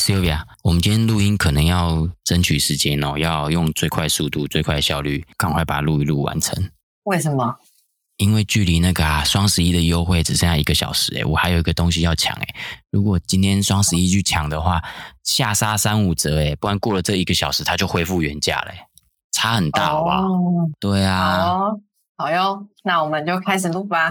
Sylvia，我们今天录音可能要争取时间哦，要用最快速度、最快效率，赶快把它录一录完成。为什么？因为距离那个啊双十一的优惠只剩下一个小时诶，我还有一个东西要抢诶。如果今天双十一去抢的话，下杀三五折诶，不然过了这一个小时它就恢复原价了，差很大，好不好？哦、对啊，好哦，好哟，那我们就开始录吧。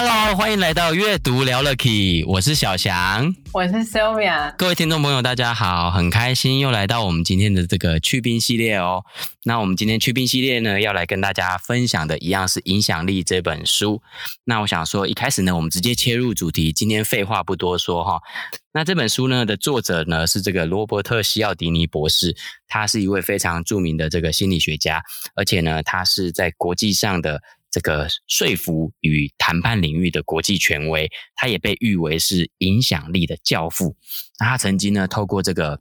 Hello，欢迎来到阅读聊了 Key，我是小翔，我是 Sylvia，各位听众朋友，大家好，很开心又来到我们今天的这个去冰系列哦。那我们今天去冰系列呢，要来跟大家分享的一样是《影响力》这本书。那我想说，一开始呢，我们直接切入主题，今天废话不多说哈。那这本书呢的作者呢是这个罗伯特·西奥迪尼博士，他是一位非常著名的这个心理学家，而且呢，他是在国际上的。这个说服与谈判领域的国际权威，他也被誉为是影响力的教父。那他曾经呢，透过这个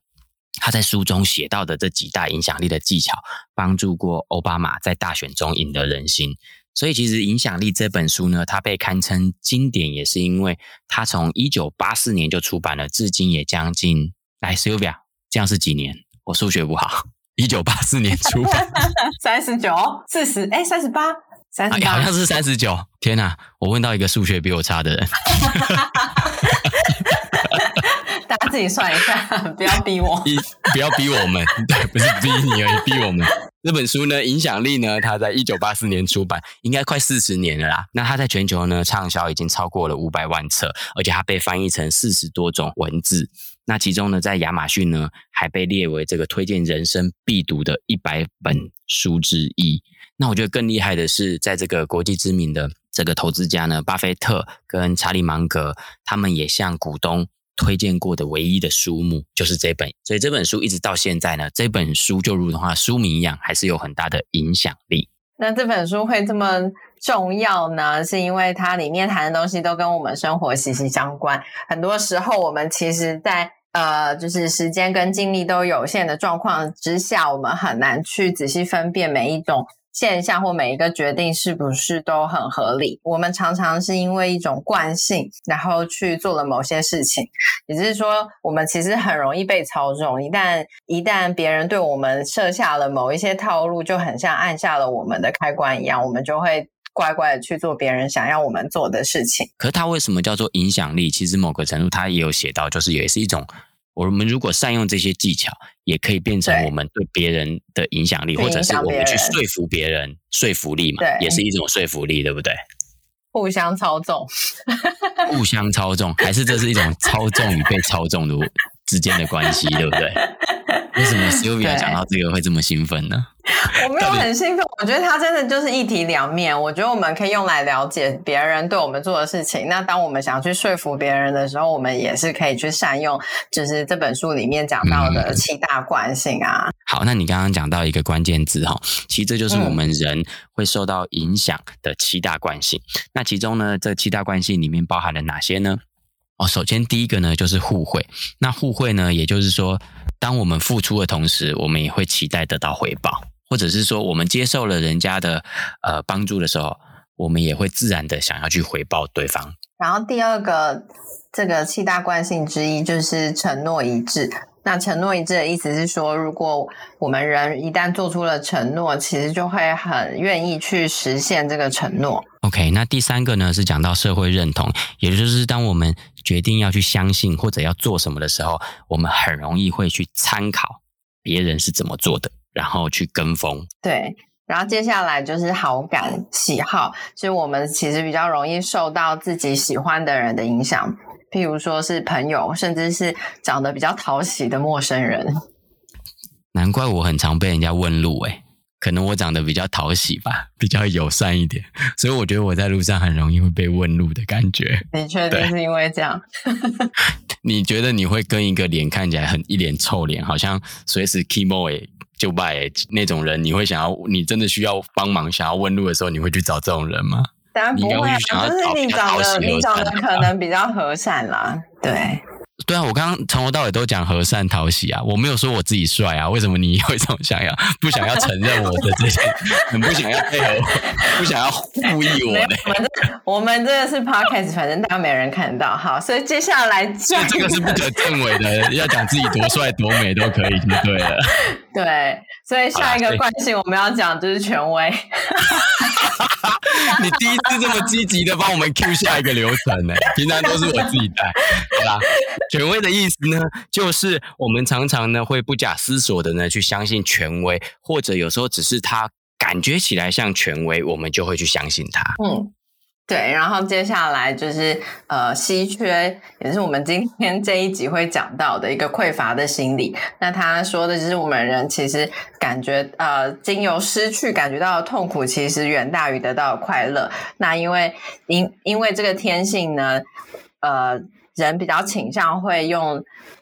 他在书中写到的这几大影响力的技巧，帮助过奥巴马在大选中赢得人心。所以，其实《影响力》这本书呢，它被堪称经典，也是因为它从一九八四年就出版了，至今也将近来 Sylvia，这样是几年？我数学不好，一九八四年出版，三十九、四十，哎，三十八。啊、好像是三十九，天哪！我问到一个数学比我差的人，大家自己算一下，不要逼我，不要逼我们，对，不是逼你而已，逼我们。这本书呢，影响力呢，它在一九八四年出版，应该快四十年了啦。那它在全球呢畅销已经超过了五百万册，而且它被翻译成四十多种文字。那其中呢，在亚马逊呢，还被列为这个推荐人生必读的一百本书之一。那我觉得更厉害的是，在这个国际知名的这个投资家呢，巴菲特跟查理芒格，他们也向股东推荐过的唯一的书目就是这本。所以这本书一直到现在呢，这本书就如同它书名一样，还是有很大的影响力。那这本书会这么重要呢？是因为它里面谈的东西都跟我们生活息息相关。很多时候，我们其实在呃，就是时间跟精力都有限的状况之下，我们很难去仔细分辨每一种。现象或每一个决定是不是都很合理？我们常常是因为一种惯性，然后去做了某些事情。也就是说，我们其实很容易被操纵。一旦一旦别人对我们设下了某一些套路，就很像按下了我们的开关一样，我们就会乖乖的去做别人想要我们做的事情。可是它为什么叫做影响力？其实某个程度，它也有写到，就是也是一种。我们如果善用这些技巧，也可以变成我们对别人的影响力，或者是我们去说服别人，说服力嘛，也是一种说服力，对不对？互相操纵，互相操纵，还是这是一种操纵与被操纵的之间的关系，对不对？为什么 Sylvia 讲到这个会这么兴奋呢？我没有很兴奋，我觉得它真的就是一体两面。我觉得我们可以用来了解别人对我们做的事情。那当我们想去说服别人的时候，我们也是可以去善用，就是这本书里面讲到的七大惯性啊。嗯、好，那你刚刚讲到一个关键字哈，其实这就是我们人会受到影响的七大惯性。嗯、那其中呢，这七大惯性里面包含了哪些呢？哦，首先第一个呢就是互惠。那互惠呢，也就是说，当我们付出的同时，我们也会期待得到回报，或者是说，我们接受了人家的呃帮助的时候，我们也会自然的想要去回报对方。然后第二个这个七大惯性之一就是承诺一致。那承诺一致的意思是说，如果我们人一旦做出了承诺，其实就会很愿意去实现这个承诺。OK，那第三个呢是讲到社会认同，也就是当我们决定要去相信或者要做什么的时候，我们很容易会去参考别人是怎么做的，然后去跟风。对，然后接下来就是好感、喜好，所以我们其实比较容易受到自己喜欢的人的影响。譬如说是朋友，甚至是长得比较讨喜的陌生人。难怪我很常被人家问路诶，可能我长得比较讨喜吧，比较友善一点，所以我觉得我在路上很容易会被问路的感觉。你确定是因为这样？你觉得你会跟一个脸看起来很一脸臭脸，好像随时 kimo 诶就拜那种人，你会想要你真的需要帮忙，想要问路的时候，你会去找这种人吗？当然不会啊，就是你长得你长得可能比较和善啦，对。对啊，我刚刚从头到尾都讲和善讨喜啊，我没有说我自己帅啊，为什么你会这么想要？不想要承认我的这些，很不想要配合我，不想要故意我呢？我们这我们这个是 podcast，反正大家没人看到，好，所以接下来 这这个是不可证伪的，要讲自己多帅多美都可以，就对了。对，所以下一个惯性我们要讲就是权威。你第一次这么积极的帮我们 Q 下一个流程呢？平常都是我自己带，好啦？权威的意思呢，就是我们常常呢会不假思索的呢去相信权威，或者有时候只是他感觉起来像权威，我们就会去相信他。嗯。对，然后接下来就是呃，稀缺也是我们今天这一集会讲到的一个匮乏的心理。那他说的就是我们人其实感觉呃，经由失去感觉到的痛苦，其实远大于得到的快乐。那因为因因为这个天性呢，呃，人比较倾向会用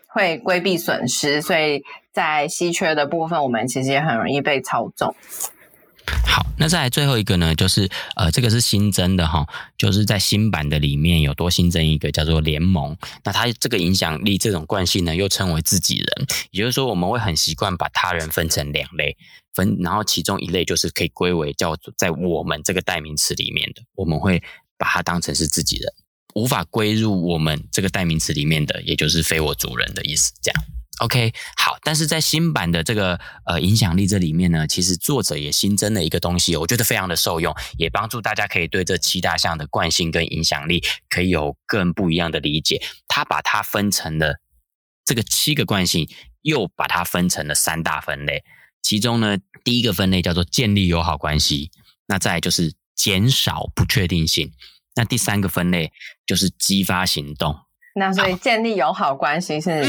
会规避损失，所以在稀缺的部分，我们其实也很容易被操纵。好，那再来最后一个呢，就是呃，这个是新增的哈，就是在新版的里面有多新增一个叫做联盟。那它这个影响力这种惯性呢，又称为自己人，也就是说，我们会很习惯把他人分成两类，分，然后其中一类就是可以归为叫做在我们这个代名词里面的，我们会把它当成是自己人，无法归入我们这个代名词里面的，也就是非我族人的意思，这样。OK，好，但是在新版的这个呃影响力这里面呢，其实作者也新增了一个东西，我觉得非常的受用，也帮助大家可以对这七大项的惯性跟影响力可以有更不一样的理解。他把它分成了这个七个惯性，又把它分成了三大分类。其中呢，第一个分类叫做建立友好关系，那再来就是减少不确定性，那第三个分类就是激发行动。那所以建立友好关系是。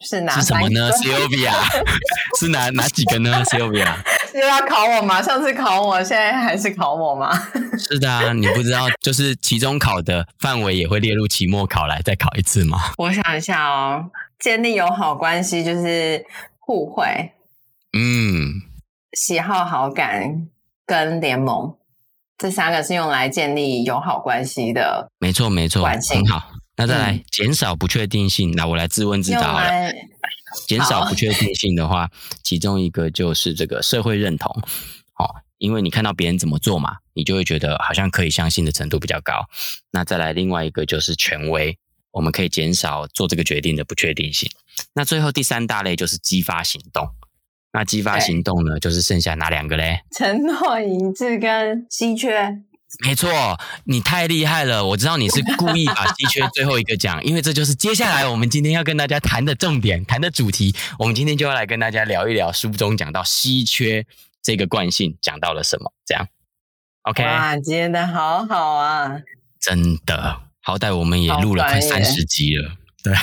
嗯是哪？是什么呢？Sylvia 是哪哪几个呢？Sylvia 又要考我吗？上次考我，现在还是考我吗？是的啊，你不知道，就是期中考的范围也会列入期末考来再考一次吗？我想一下哦，建立友好关系就是互惠，嗯，喜好好感跟联盟，这三个是用来建立友好关系的。没错，没错，很好。那再来减少不确定性，那、嗯、我来自问自答好了。减少不确定性的话，其中一个就是这个社会认同，哦，因为你看到别人怎么做嘛，你就会觉得好像可以相信的程度比较高。那再来另外一个就是权威，我们可以减少做这个决定的不确定性。那最后第三大类就是激发行动。那激发行动呢，就是剩下哪两个嘞？承诺一致跟稀缺。没错，你太厉害了！我知道你是故意把稀缺最后一个讲，因为这就是接下来我们今天要跟大家谈的重点，谈的主题。我们今天就要来跟大家聊一聊书中讲到稀缺这个惯性讲到了什么，这样。OK，哇，接的好好啊！真的，好歹我们也录了快三十集了，对，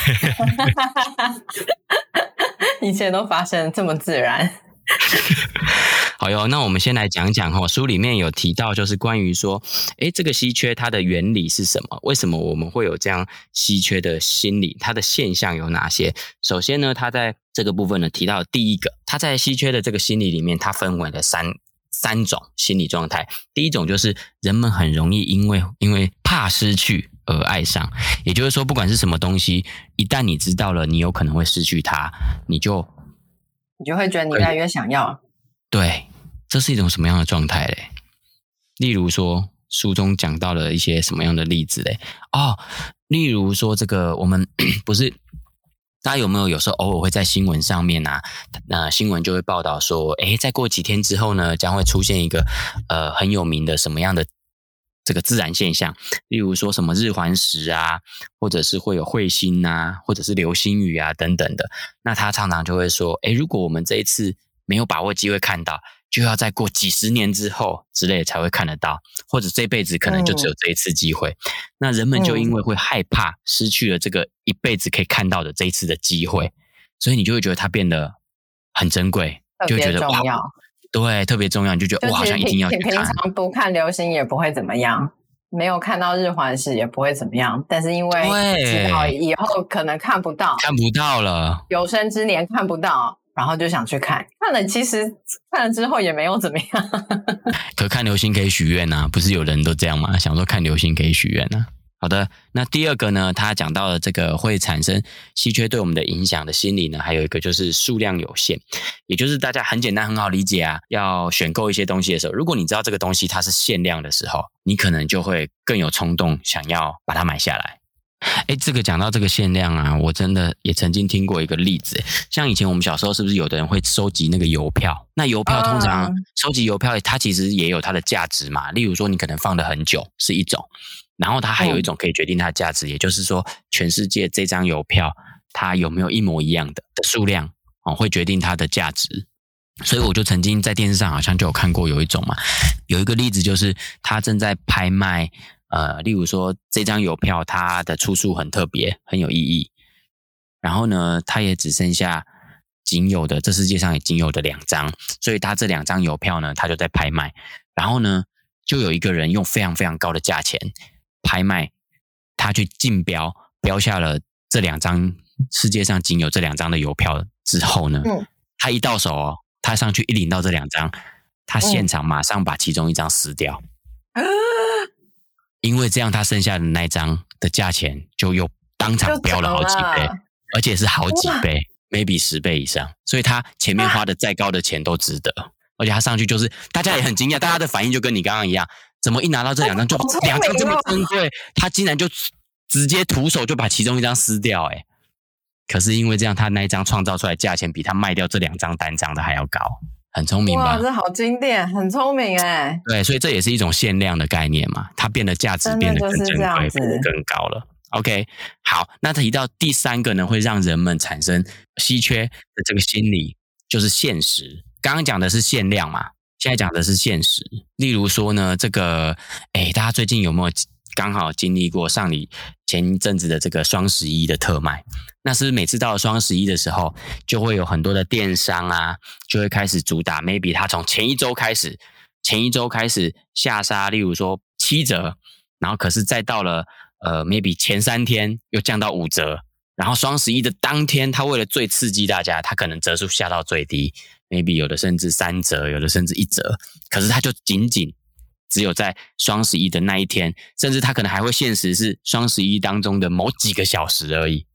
一切都发生这么自然。好哟，那我们先来讲讲哈，书里面有提到，就是关于说，诶，这个稀缺它的原理是什么？为什么我们会有这样稀缺的心理？它的现象有哪些？首先呢，它在这个部分呢提到第一个，它在稀缺的这个心理里面，它分为了三三种心理状态。第一种就是人们很容易因为因为怕失去而爱上，也就是说，不管是什么东西，一旦你知道了你有可能会失去它，你就。你就会觉得你越来越想要。对，这是一种什么样的状态嘞？例如说，书中讲到了一些什么样的例子嘞？哦，例如说，这个我们 不是大家有没有有时候偶尔会在新闻上面啊，那新闻就会报道说，诶，再过几天之后呢，将会出现一个呃很有名的什么样的？这个自然现象，例如说什么日环食啊，或者是会有彗星啊，或者是流星雨啊等等的。那他常常就会说：“诶，如果我们这一次没有把握机会看到，就要再过几十年之后之类才会看得到，或者这辈子可能就只有这一次机会。嗯”那人们就因为会害怕失去了这个一辈子可以看到的这一次的机会，所以你就会觉得它变得很珍贵，就会觉得哇。对，特别重要，你就觉得我好像一定要去看。平常不看流星也不会怎么样，没有看到日环食也不会怎么样。但是因为知道以后可能看不到，看不到了，有生之年看不到，然后就想去看。看了其实看了之后也没有怎么样。可看流星可以许愿呐，不是有人都这样吗？想说看流星可以许愿呐。好的，那第二个呢，他讲到了这个会产生稀缺对我们的影响的心理呢，还有一个就是数量有限，也就是大家很简单很好理解啊，要选购一些东西的时候，如果你知道这个东西它是限量的时候，你可能就会更有冲动想要把它买下来。哎，这个讲到这个限量啊，我真的也曾经听过一个例子，像以前我们小时候是不是有的人会收集那个邮票？那邮票通常收集邮票，它其实也有它的价值嘛，例如说你可能放了很久是一种。然后它还有一种可以决定它的价值，嗯、也就是说，全世界这张邮票它有没有一模一样的的数量哦，会决定它的价值。所以我就曾经在电视上好像就有看过有一种嘛，有一个例子就是他正在拍卖，呃，例如说这张邮票它的出处很特别，很有意义。然后呢，它也只剩下仅有的这世界上也仅有的两张，所以它这两张邮票呢，它就在拍卖。然后呢，就有一个人用非常非常高的价钱。拍卖，他去竞标，标下了这两张世界上仅有这两张的邮票之后呢，嗯、他一到手哦，他上去一领到这两张，他现场马上把其中一张撕掉，嗯、因为这样他剩下的那张的价钱就又当场飙了好几倍，而且是好几倍哇，maybe 十倍以上，所以他前面花的再高的钱都值得，啊、而且他上去就是大家也很惊讶，大家的反应就跟你刚刚一样。怎么一拿到这两张 就两张这么珍贵，他竟然就直接徒手就把其中一张撕掉？哎，可是因为这样，他那一张创造出来价钱比他卖掉这两张单张的还要高，很聪明吧？哇，这好经典，很聪明哎。对，所以这也是一种限量的概念嘛，它变得价值变得更珍贵，更高了。OK，好，那提到第三个呢，会让人们产生稀缺的这个心理，就是限时。刚刚讲的是限量嘛。现在讲的是现实，例如说呢，这个，哎，大家最近有没有刚好经历过上礼前一阵子的这个双十一的特卖？那是是每次到了双十一的时候，就会有很多的电商啊，就会开始主打，maybe 他从前一周开始，前一周开始下杀，例如说七折，然后可是再到了呃，maybe 前三天又降到五折，然后双十一的当天，他为了最刺激大家，他可能折数下到最低。Maybe 有的甚至三折，有的甚至一折，可是它就仅仅只有在双十一的那一天，甚至它可能还会限时是双十一当中的某几个小时而已。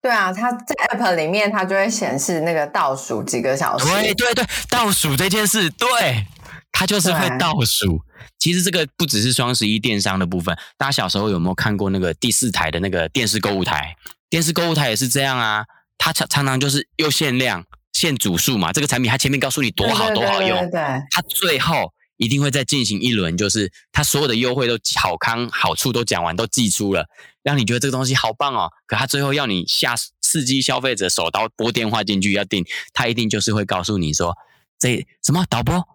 对啊，它在 app 里面它就会显示那个倒数几个小时。对对对，倒数这件事，对，它就是会倒数。其实这个不只是双十一电商的部分，大家小时候有没有看过那个第四台的那个电视购物台？电视购物台也是这样啊，它常常常就是又限量。限组数嘛，这个产品它前面告诉你多好多好用，对，对，对，对，它最后一定会再进行一轮，就是它所有的优惠都好康好处都讲完，都寄出了，让你觉得这个东西好棒哦。可它最后要你下刺激消费者手刀拨电话进去要订，它一定就是会告诉你说这什么导播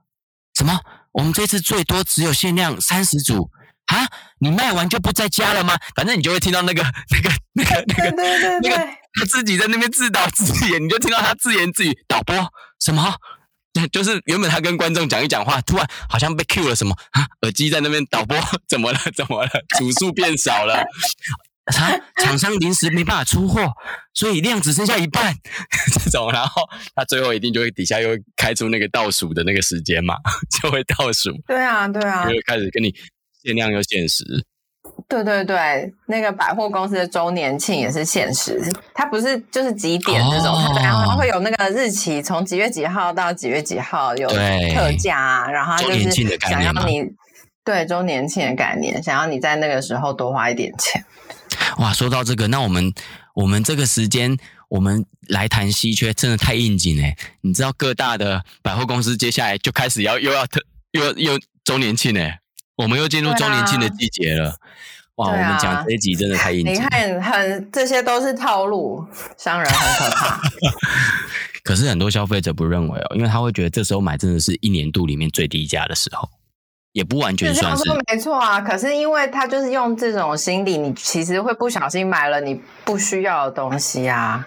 什么，我们这次最多只有限量三十组。啊！你卖完就不在家了吗？反正你就会听到那个、那个、那个、那个、那个他自己在那边自导自演，你就听到他自言自语：“导播什么？” 就是原本他跟观众讲一讲话，突然好像被 Q 了什么啊？耳机在那边，导播怎么了？怎么了？组数变少了，厂厂商临时没办法出货，所以量只剩下一半。这种，然后他最后一定就会底下又会开出那个倒数的那个时间嘛，就会倒数。对啊，对啊，就会开始跟你。限量又限时，对对对，那个百货公司的周年庆也是限时，它不是就是几点这种，哦、然后它会有那个日期，从几月几号到几月几号有特价啊，然后它就是想要你对周年庆的概念，想要你在那个时候多花一点钱。哇，说到这个，那我们我们这个时间，我们来谈稀缺，真的太应景哎！你知道各大的百货公司接下来就开始要又要特又要又周年庆哎。我们又进入周年庆的季节了，啊、哇！啊、我们讲这一集真的太硬。你看，很这些都是套路，商人很可怕。可是很多消费者不认为哦，因为他会觉得这时候买真的是一年度里面最低价的时候，也不完全算是。是没错啊，可是因为他就是用这种心理，你其实会不小心买了你不需要的东西啊。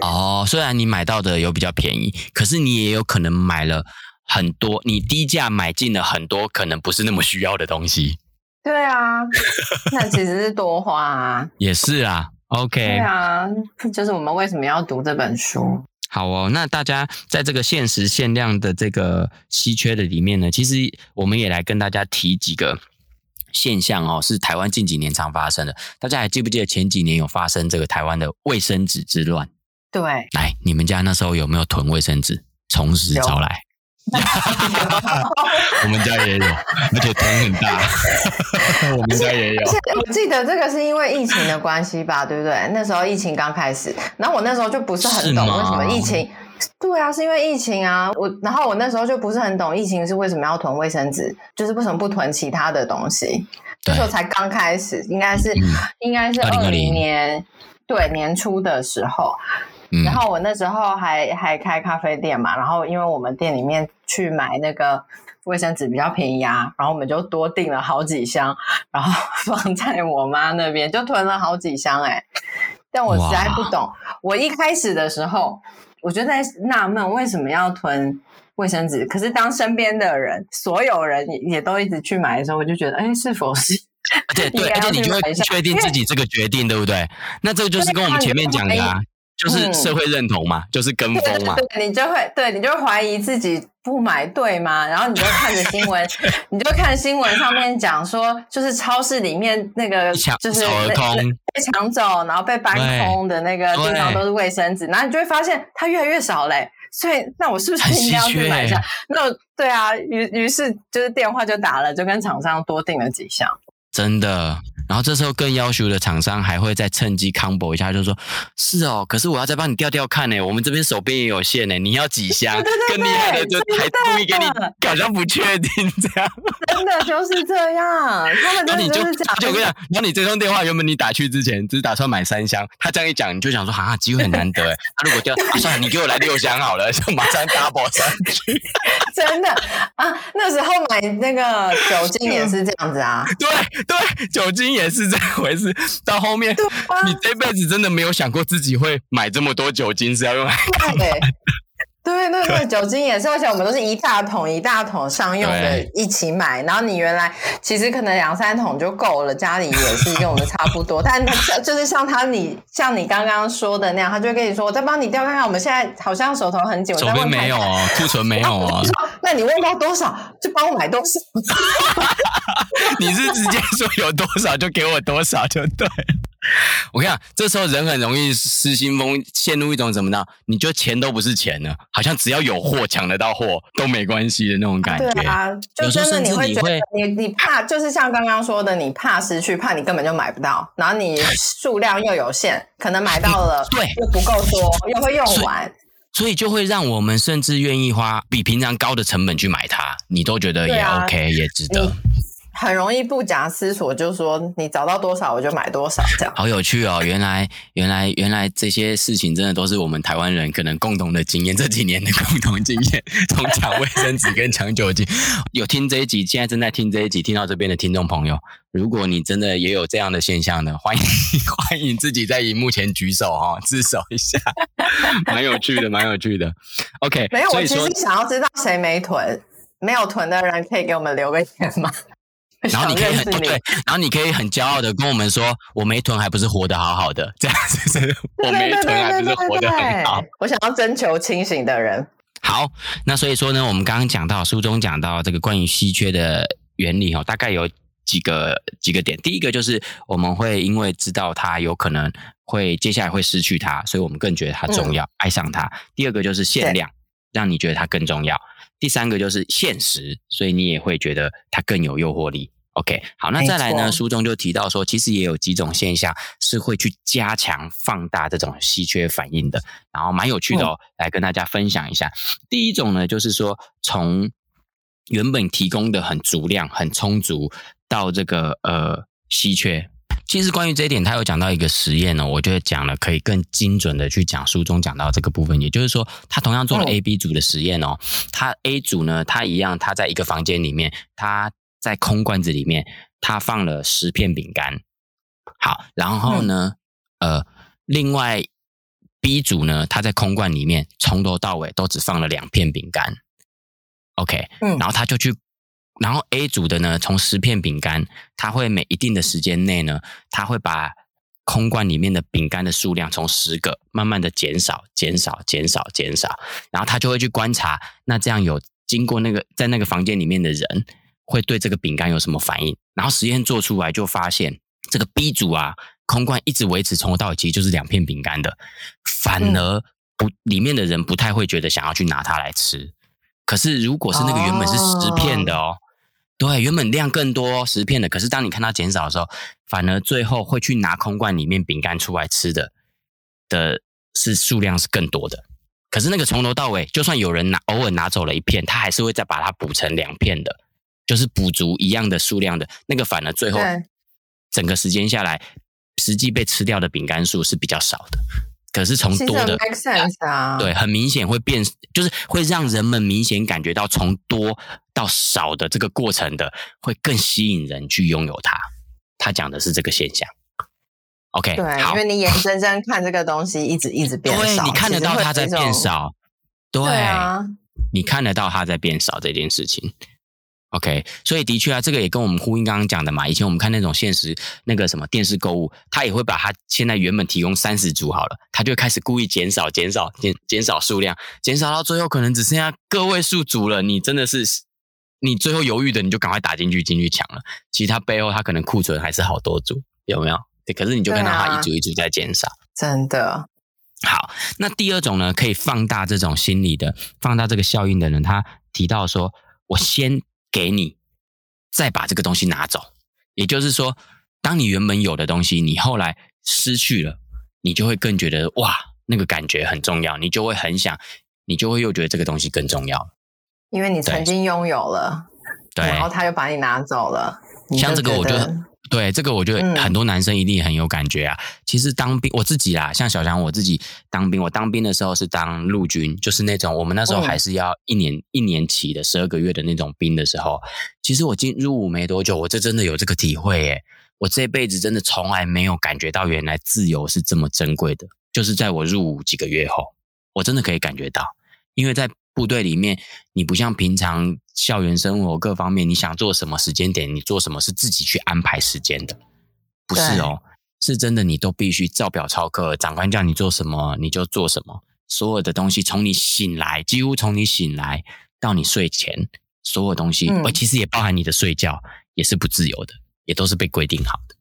哦，虽然你买到的有比较便宜，可是你也有可能买了。很多，你低价买进了很多可能不是那么需要的东西。对啊，那其实是多花啊。也是啊，OK。对啊，就是我们为什么要读这本书？好哦，那大家在这个限时限量的这个稀缺的里面呢，其实我们也来跟大家提几个现象哦，是台湾近几年常发生的。大家还记不记得前几年有发生这个台湾的卫生纸之乱？对，来，你们家那时候有没有囤卫生纸？从实招来。我们家也有，而且囤很大。我们家也有。我记得这个是因为疫情的关系吧，对不对？那时候疫情刚开始，然后我那时候就不是很懂为什么疫情。对啊，是因为疫情啊。我然后我那时候就不是很懂疫情是为什么要囤卫生纸，就是为什么不囤其他的东西？那时候才刚开始，应该是、嗯、应该是二零年对年初的时候。然后我那时候还还开咖啡店嘛，然后因为我们店里面去买那个卫生纸比较便宜啊，然后我们就多订了好几箱，然后放在我妈那边，就囤了好几箱哎、欸。但我实在不懂，我一开始的时候我就在纳闷为什么要囤卫生纸，可是当身边的人所有人也都一直去买的时候，我就觉得哎，是否是？对对，而且你就会确定自己这个决定对不对？那这个就是跟我们前面讲的啊。就是社会认同嘛，嗯、就是跟风嘛。对，对，对，你就会对，你就会怀疑自己不买对吗？然后你就看着新闻，你就看新闻上面讲说，就是超市里面那个就是被抢走，然后被搬空的那个地方都是卫生纸，然后你就会发现它越来越少嘞。所以，那我是不是应该要去买一下？那对啊，于于是就是电话就打了，就跟厂商多订了几箱。真的。然后这时候更要求的厂商还会再趁机 combo 一下，就说：“是哦，可是我要再帮你调调看呢。我们这边手边也有限呢，你要几箱？对对对对更厉害的就还故意给你，搞像不确定这样。真的就是这样，他们真的就是这样。就我跟你讲，然后你这通电话原本你打去之前只是打算买三箱，他这样一讲，你就想说：哈、啊，机会很难得哎。他 如果掉、啊，算了，你给我来六箱好了，就马上 double 上去。真的啊，那时候买那个酒精也是这样子啊。对对，酒精也。也是这回事，到后面，啊、你这辈子真的没有想过自己会买这么多酒精是要用来干嘛？对对对，酒精也是，而且我们都是一大桶一大桶商用的一起买，然后你原来其实可能两三桶就够了，家里也是用的差不多，但他就是像他你像你刚刚说的那样，他就会跟你说，我再帮你调看看，我们现在好像手头很紧，手边没有哦，库存没有哦。那你问到多少，就帮我买多少。你是直接说有多少就给我多少就对。我跟你讲，这时候人很容易失心疯，陷入一种怎么呢？你觉得钱都不是钱了，好像只要有货抢得到货都没关系的那种感觉。对啊，就真的你会觉得你你怕，就是像刚刚说的，你怕失去，怕你根本就买不到，然后你数量又有限，可能买到了，对，又不够多，又会用完所，所以就会让我们甚至愿意花比平常高的成本去买它，你都觉得也 OK，也值得。很容易不假思索就说你找到多少我就买多少，这样好有趣哦！原来原来原来这些事情真的都是我们台湾人可能共同的经验，这几年的共同经验，从抢卫生纸跟抢酒精。有听这一集，现在正在听这一集，听到这边的听众朋友，如果你真的也有这样的现象呢，欢迎 欢迎自己在荧幕前举手哈、哦，自首一下，蛮有趣的，蛮有趣的。OK，没有，我其实想要知道谁没囤，没有囤的人可以给我们留个言吗？然后你可以很对，然后你可以很骄傲的跟我们说，我没囤还不是活得好好的，这样子是，我没囤还不是活得很好。我想要征求清醒的人。好，那所以说呢，我们刚刚讲到书中讲到这个关于稀缺的原理哦，大概有几个几个点。第一个就是我们会因为知道它有可能会接下来会失去它，所以我们更觉得它重要，嗯、爱上它。第二个就是限量，让你觉得它更重要。第三个就是现实，所以你也会觉得它更有诱惑力。OK，好，那再来呢？书中就提到说，其实也有几种现象是会去加强、放大这种稀缺反应的，然后蛮有趣的哦，来跟大家分享一下。第一种呢，就是说从原本提供的很足量、很充足，到这个呃稀缺。其实关于这一点，他有讲到一个实验呢、哦，我觉得讲了可以更精准的去讲书中讲到这个部分。也就是说，他同样做了 A、B 组的实验哦，他 A 组呢，他一样，他在一个房间里面，他在空罐子里面，他放了十片饼干。好，然后呢，呃，另外 B 组呢，他在空罐里面从头到尾都只放了两片饼干。OK，嗯，然后他就去，然后 A 组的呢，从十片饼干，他会每一定的时间内呢，他会把空罐里面的饼干的数量从十个慢慢的减少、减少、减少、减少，然后他就会去观察，那这样有经过那个在那个房间里面的人会对这个饼干有什么反应？然后实验做出来就发现，这个 B 组啊，空罐一直维持从头到尾其实就是两片饼干的，反而不里面的人不太会觉得想要去拿它来吃。可是，如果是那个原本是十片的哦，哦对，原本量更多十片的，可是当你看它减少的时候，反而最后会去拿空罐里面饼干出来吃的的是数量是更多的。可是那个从头到尾，就算有人拿偶尔拿走了一片，他还是会再把它补成两片的，就是补足一样的数量的那个，反而最后整个时间下来，实际被吃掉的饼干数是比较少的。可是从多的啊，对，很明显会变，就是会让人们明显感觉到从多到少的这个过程的，会更吸引人去拥有它。他讲的是这个现象。OK，对，因为你眼睁睁看这个东西一直一直变少，对，你看得到它在变少，对，你看得到它在变少这件事情。OK，所以的确啊，这个也跟我们呼应刚刚讲的嘛。以前我们看那种现实那个什么电视购物，他也会把它现在原本提供三十组好了，他就开始故意减少、减少、减减少数量，减少到最后可能只剩下个位数组了。你真的是你最后犹豫的，你就赶快打进去进去抢了。其实它背后它可能库存还是好多组，有没有？对，可是你就看到它一组一组在减少，真的。好，那第二种呢，可以放大这种心理的、放大这个效应的人，他提到说，我先。给你，再把这个东西拿走。也就是说，当你原本有的东西，你后来失去了，你就会更觉得哇，那个感觉很重要，你就会很想，你就会又觉得这个东西更重要，因为你曾经拥有了，对，然后他又把你拿走了。像这个，我就。对，这个我觉得很多男生一定很有感觉啊。嗯、其实当兵，我自己啦，像小强，我自己当兵，我当兵的时候是当陆军，就是那种我们那时候还是要一年、嗯、一年期的十二个月的那种兵的时候。其实我进入伍没多久，我这真的有这个体会耶。我这辈子真的从来没有感觉到原来自由是这么珍贵的，就是在我入伍几个月后，我真的可以感觉到，因为在。部队里面，你不像平常校园生活各方面，你想做什么时间点，你做什么是自己去安排时间的，不是哦，是真的，你都必须照表操课，长官叫你做什么你就做什么，所有的东西从你醒来，几乎从你醒来到你睡前，所有东西，而、嗯、其实也包含你的睡觉，也是不自由的，也都是被规定好的。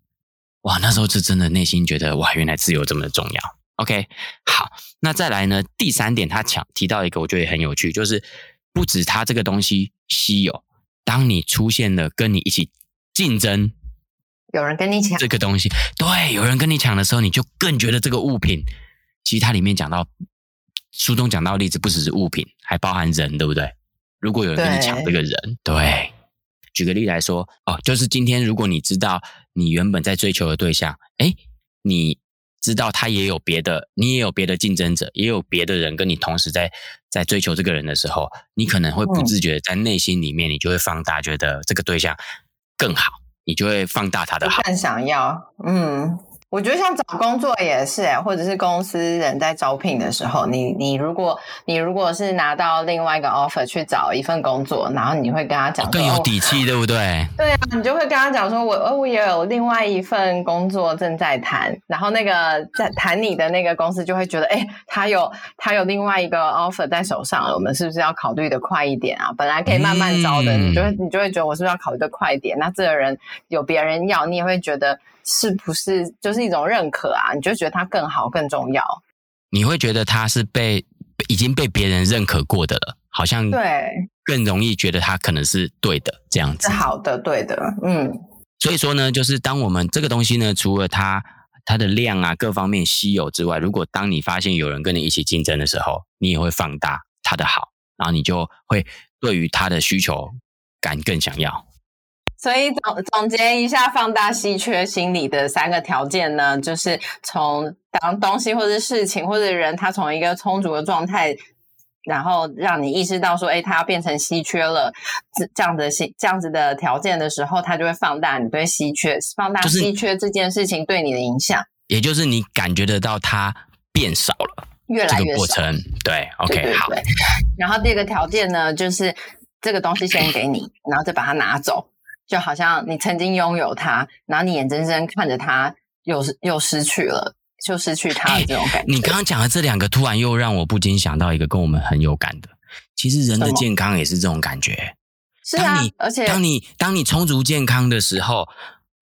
哇，那时候是真的内心觉得，哇，原来自由这么重要。OK，好，那再来呢？第三点，他强提到一个，我觉得也很有趣，就是不止他这个东西稀有，当你出现了跟你一起竞争，有人跟你抢这个东西，对，有人跟你抢的时候，你就更觉得这个物品，其实它里面讲到书中讲到的例子，不只是物品，还包含人，对不对？如果有人跟你抢这个人，对，对，举个例来说，哦，就是今天如果你知道你原本在追求的对象，哎，你。知道他也有别的，你也有别的竞争者，也有别的人跟你同时在在追求这个人的时候，你可能会不自觉在内心里面，你就会放大，觉得这个对象更好，你就会放大他的好，更想要，嗯。我觉得像找工作也是哎，或者是公司人在招聘的时候，你你如果你如果是拿到另外一个 offer 去找一份工作，然后你会跟他讲说，更有底气，对不对？对啊，你就会跟他讲说，我我也有另外一份工作正在谈，然后那个在谈你的那个公司就会觉得，哎，他有他有另外一个 offer 在手上了，我们是不是要考虑的快一点啊？本来可以慢慢招的，嗯、你就会你就会觉得我是不是要考虑的快一点？那这个人有别人要，你也会觉得。是不是就是一种认可啊？你就觉得它更好、更重要？你会觉得他是被已经被别人认可过的了，好像对，更容易觉得他可能是对的这样子。是好的，对的，嗯。所以说呢，就是当我们这个东西呢，除了它它的量啊各方面稀有之外，如果当你发现有人跟你一起竞争的时候，你也会放大它的好，然后你就会对于他的需求感更想要。所以总总结一下，放大稀缺心理的三个条件呢，就是从当东西或者事情或者人，他从一个充足的状态，然后让你意识到说，哎，它要变成稀缺了，这这样的这样子的条件的时候，它就会放大你对稀缺、放大稀缺这件事情对你的影响。也就是你感觉得到它变少了，越来越少。这个过程，对，OK，对对对好。然后第二个条件呢，就是。这个东西先给你，然后再把它拿走，就好像你曾经拥有它，然后你眼睁睁看着它又又失去了，就失去它的这种感觉。欸、你刚刚讲的这两个，突然又让我不禁想到一个跟我们很有感的，其实人的健康也是这种感觉。是啊，当你而且当你当你充足健康的时候，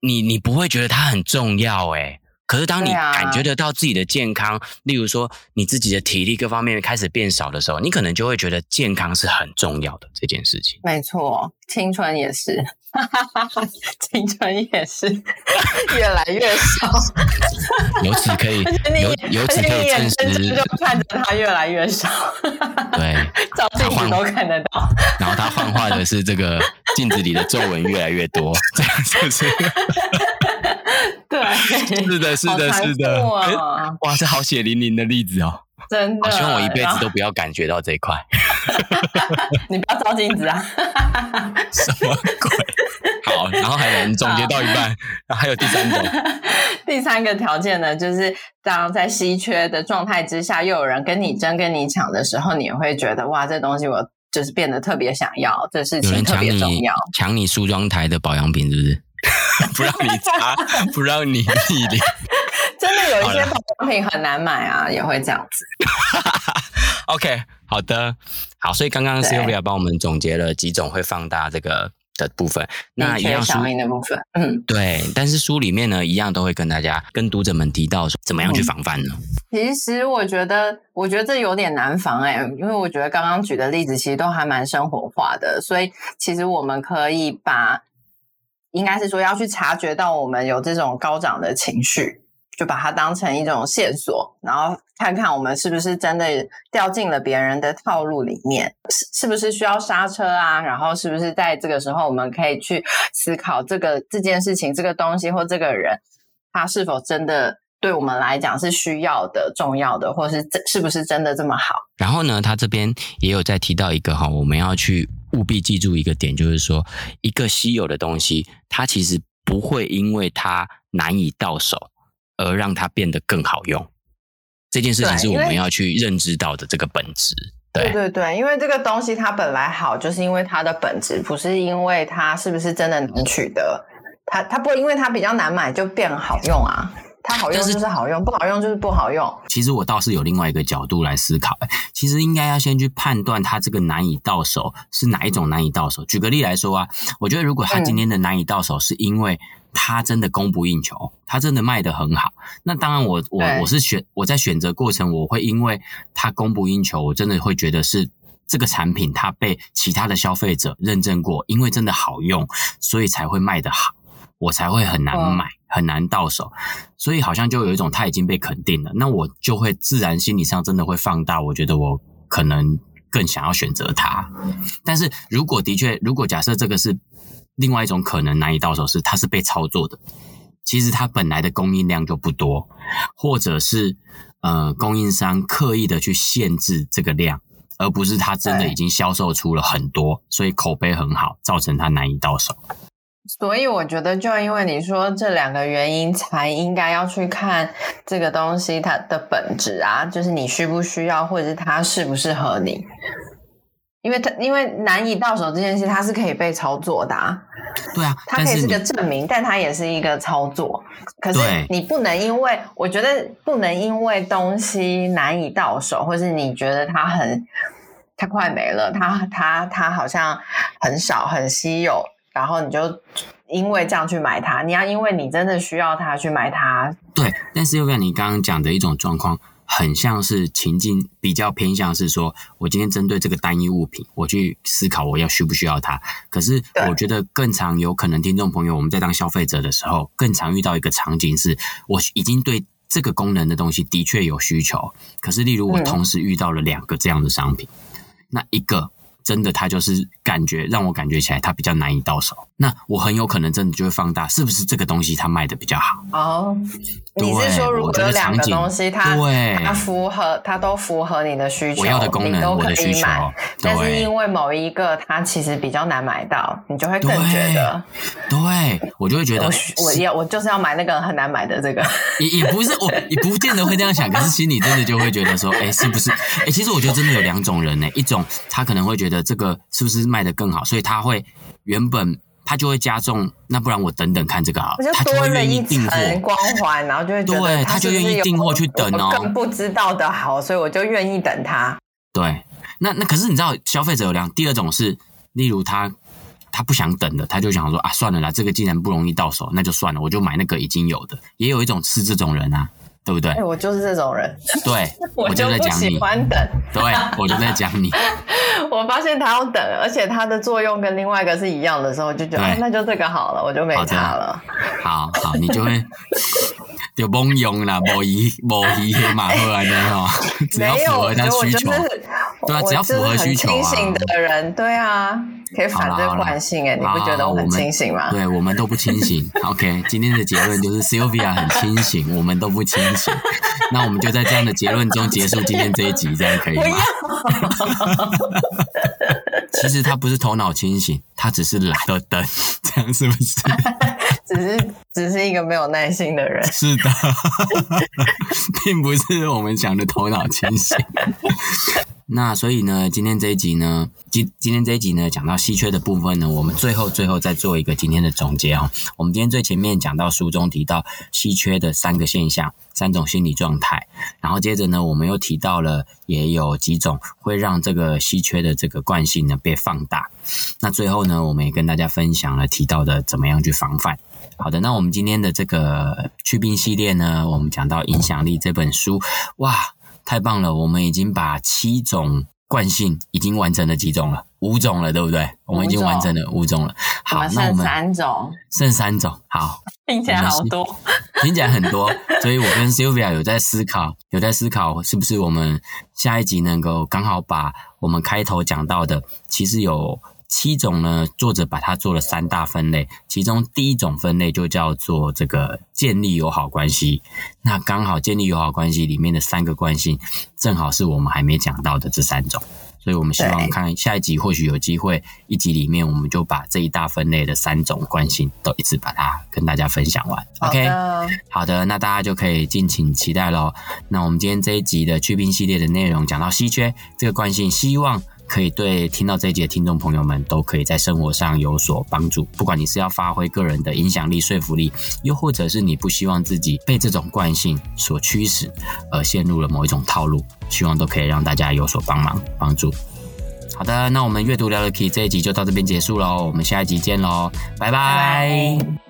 你你不会觉得它很重要诶。可是，当你感觉得到自己的健康，啊、例如说你自己的体力各方面开始变少的时候，你可能就会觉得健康是很重要的这件事情。没错，青春也是，青春也是 越来越少。由此可以，由由此可以证实，就看着它越来越少。对，照镜子都看得到。然后他幻化的是这个镜子里的皱纹越来越多，这样就是。对，是的，是的，是的，哇，这好血淋淋的例子哦，真的，我希望我一辈子都不要感觉到这一块。你不要照镜子啊！什么鬼？好，然后还能总结到一半，然后还有第三种，第三个条件呢，就是当在稀缺的状态之下，又有人跟你争、跟你抢的时候，你也会觉得哇，这东西我就是变得特别想要，这事情特别重要。抢你梳妆台的保养品，是不是？不让你擦，不让你逆脸，真的有一些保养品很难买啊，也会这样子。OK，好的，好，所以刚刚 Sylvia 帮我们总结了几种会放大这个的部分，那一样小明的部分，嗯，对，但是书里面呢，一样都会跟大家、跟读者们提到说，怎么样去防范呢？其实我觉得，我觉得这有点难防哎、欸，因为我觉得刚刚举的例子其实都还蛮生活化的，所以其实我们可以把。应该是说要去察觉到我们有这种高涨的情绪，就把它当成一种线索，然后看看我们是不是真的掉进了别人的套路里面，是是不是需要刹车啊？然后是不是在这个时候我们可以去思考这个这件事情、这个东西或这个人，他是否真的对我们来讲是需要的、重要的，或是这是不是真的这么好？然后呢，他这边也有在提到一个哈，我们要去。务必记住一个点，就是说，一个稀有的东西，它其实不会因为它难以到手而让它变得更好用。这件事情是我们要去认知到的这个本质。对，对对对，因为这个东西它本来好，就是因为它的本质，不是因为它是不是真的能取得。它它不会因为它比较难买就变好用啊。它好用就是好用，不好用就是不好用。其实我倒是有另外一个角度来思考，其实应该要先去判断它这个难以到手是哪一种难以到手。举个例来说啊，我觉得如果它今天的难以到手是因为它真的供不应求，它真的卖得很好，那当然我我我是选我在选择过程，我会因为它供不应求，我真的会觉得是这个产品它被其他的消费者认证过，因为真的好用，所以才会卖得好。我才会很难买，很难到手，所以好像就有一种它已经被肯定了，那我就会自然心理上真的会放大，我觉得我可能更想要选择它。但是如果的确，如果假设这个是另外一种可能难以到手，是它是被操作的，其实它本来的供应量就不多，或者是呃供应商刻意的去限制这个量，而不是它真的已经销售出了很多，所以口碑很好，造成它难以到手。所以我觉得，就因为你说这两个原因，才应该要去看这个东西它的本质啊，就是你需不需要，或者是它适不适合你。因为它因为难以到手这件事，它是可以被操作的啊。对啊，它可以是个证明，但它也是一个操作。可是你不能因为，我觉得不能因为东西难以到手，或是你觉得它很它快没了，它它它好像很少很稀有。然后你就因为这样去买它，你要因为你真的需要它去买它。对，但是又跟你刚刚讲的一种状况，很像是情境比较偏向是说，我今天针对这个单一物品，我去思考我要需不需要它。可是我觉得更常有可能，听众朋友我们在当消费者的时候，更常遇到一个场景是，我已经对这个功能的东西的确有需求，可是例如我同时遇到了两个这样的商品，嗯、那一个。真的，它就是感觉让我感觉起来，它比较难以到手。那我很有可能真的就会放大，是不是这个东西它卖的比较好？哦，你是说如果有两个东西它，它对它符合，它都符合你的需求，我要的功能，你都可以买。但是因为某一个它其实比较难买到，你就会更觉得，对，对我就会觉得我，我要我就是要买那个很难买的这个。也也不是我，也不见得会这样想，可是心里真的就会觉得说，哎、欸，是不是？哎、欸，其实我觉得真的有两种人呢，一种他可能会觉得这个是不是卖的更好，所以他会原本。他就会加重，那不然我等等看这个好，他就会愿意订货光环，然后就会觉得对，他就愿意订货去等哦。更不知道的好，所以我就愿意等他。对，那那可是你知道，消费者有两，第二种是，例如他他不想等的，他就想说啊，算了啦，这个既然不容易到手，那就算了，我就买那个已经有的。也有一种是这种人啊。对不对？欸、我就是这种人。对，我就不喜欢等。对，我就在讲你。我发现他要等，而且它的作用跟另外一个是一样的时候，就觉得、啊、那就这个好了，我就没差了。好好，你就会 就甭用了，无疑无疑黑马后来的哈，只要符合他需求。对啊，只要符合需求啊。清醒的人，对啊。可以反对惯性哎，你不觉得我很清醒吗？对，我们都不清醒。OK，今天的结论就是 Sylvia 很清醒，我们都不清醒。那我们就在这样的结论中结束今天这一集，这样可以吗？其实他不是头脑清醒，他只是懒得等，这样是不是？只是只是一个没有耐心的人。是的，并不是我们讲的头脑清醒。那所以呢，今天这一集呢，今今天这一集呢，讲到稀缺的部分呢，我们最后最后再做一个今天的总结哦。我们今天最前面讲到书中提到稀缺的三个现象，三种心理状态，然后接着呢，我们又提到了也有几种会让这个稀缺的这个惯性呢被放大。那最后呢，我们也跟大家分享了提到的怎么样去防范。好的，那我们今天的这个去病系列呢，我们讲到影响力这本书，哇。太棒了！我们已经把七种惯性已经完成了几种了？五种了，对不对？我们已经完成了五种了。好，那我们三种，剩三种。好，听起来好多，听起来很多。所以我跟 Sylvia 有在思考，有在思考，是不是我们下一集能够刚好把我们开头讲到的，其实有。七种呢，作者把它做了三大分类，其中第一种分类就叫做这个建立友好关系。那刚好建立友好关系里面的三个惯性，正好是我们还没讲到的这三种，所以我们希望看下一集或许有机会，一集里面我们就把这一大分类的三种惯性都一次把它跟大家分享完。OK，好的，那大家就可以敬请期待喽。那我们今天这一集的去冰系列的内容讲到稀缺这个惯性，希望。可以对听到这一集的听众朋友们，都可以在生活上有所帮助。不管你是要发挥个人的影响力、说服力，又或者是你不希望自己被这种惯性所驱使，而陷入了某一种套路，希望都可以让大家有所帮忙、帮助。好的，那我们阅读聊了 Key 这一集就到这边结束喽，我们下一集见喽，拜拜。